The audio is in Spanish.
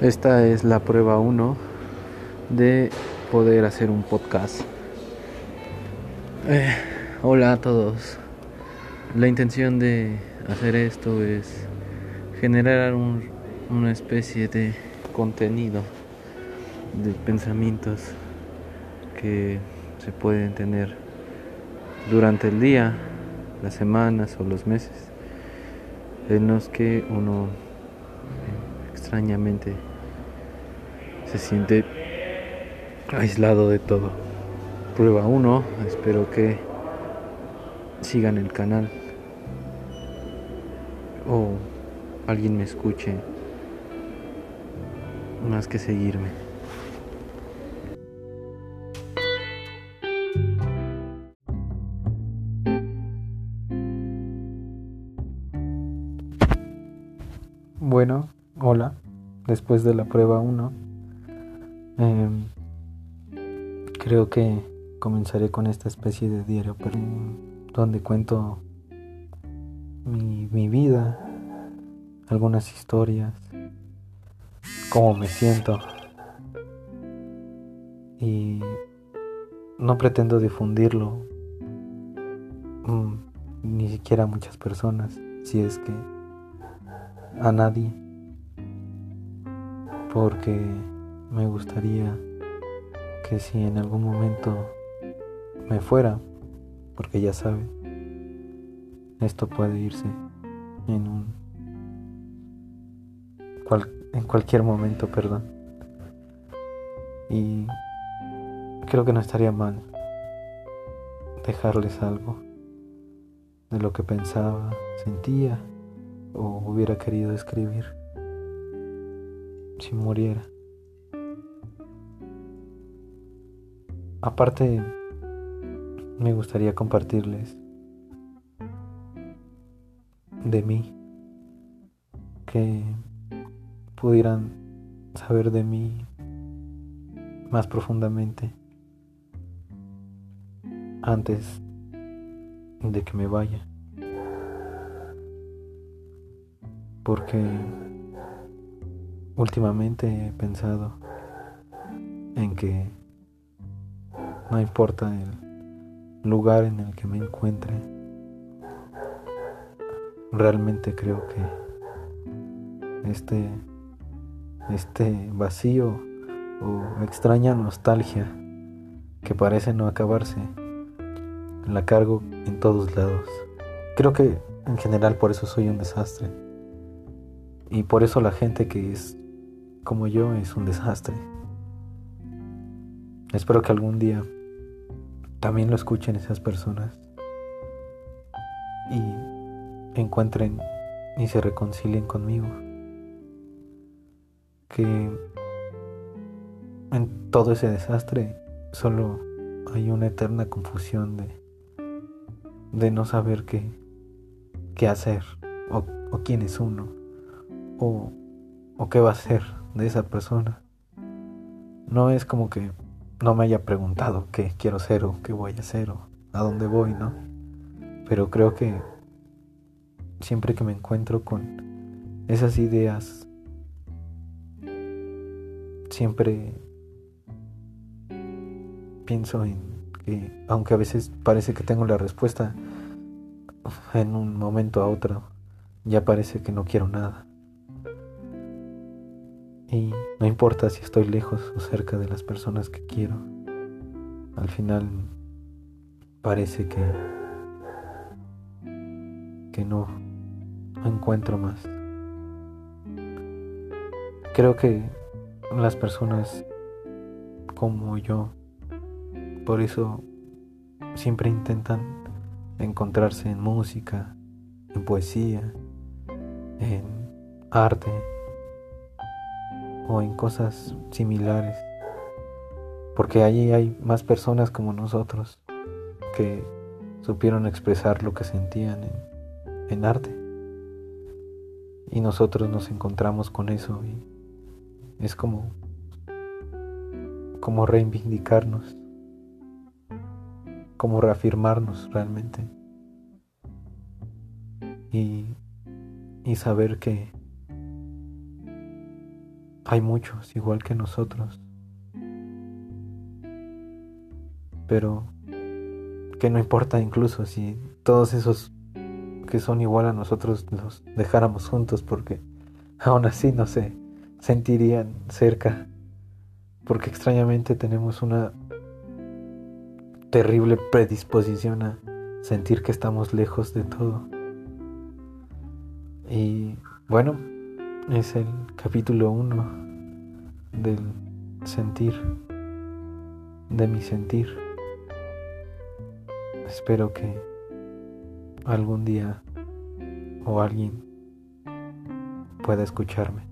Esta es la prueba 1 de poder hacer un podcast. Eh, hola a todos. La intención de hacer esto es generar una especie de contenido de pensamientos que se pueden tener durante el día, las semanas o los meses en los que uno extrañamente se siente aislado de todo. Prueba 1, espero que sigan el canal o alguien me escuche más que seguirme. Bueno, hola, después de la prueba 1 Em, creo que comenzaré con esta especie de diario donde cuento mi, vida, algunas historias, cómo me siento. Y no pretendo difundirlo mm, ni siquiera a muchas personas, si es que a nadie, porque me gustaría que si en algún momento me fuera, porque ya sabe, esto puede irse en un en cualquier momento, perdón. Y creo que no estaría mal dejarles algo de lo que pensaba, sentía o hubiera querido escribir si muriera. Aparte, me gustaría compartirles de mí, que pudieran saber de mí más profundamente antes de que me vaya. Porque últimamente he pensado en que no importa el lugar en el que me encuentre. Realmente creo que este, este vacío o extraña nostalgia que parece no acabarse, la cargo en todos lados. Creo que en general por eso soy un desastre. Y por eso la gente que es como yo es un desastre. Espero que algún día también lo escuchen esas personas y encuentren y se reconcilien conmigo. Que en todo ese desastre solo hay una eterna confusión de, de no saber qué, qué hacer o, o quién es uno o, o qué va a ser de esa persona. No es como que no me haya preguntado qué quiero ser o qué voy a hacer o a dónde voy, ¿no? Pero creo que siempre que me encuentro con esas ideas, siempre pienso en que, aunque a veces parece que tengo la respuesta, en un momento a otro ya parece que no quiero nada. Y no importa si estoy lejos o cerca de las personas que quiero. Al final parece que que no, encuentro más. Creo que las personas como yo por eso siempre intentan encontrarse en música, en poesía, en arte, o en cosas similares. Porque allí hay más personas como nosotros que supieron expresar lo que sentían en, arte. Y nosotros nos encontramos con eso y es como como reivindicarnos, como reafirmarnos realmente. Y, y saber que hay muchos igual que nosotros. Pero que no importa incluso si todos esos que son igual a nosotros los dejáramos juntos porque aún así no se sentirían cerca porque extrañamente tenemos una terrible predisposición a sentir que estamos lejos de todo. Y bueno, es el capítulo 1 del sentir, de mi sentir. Espero que algún día o alguien pueda escucharme.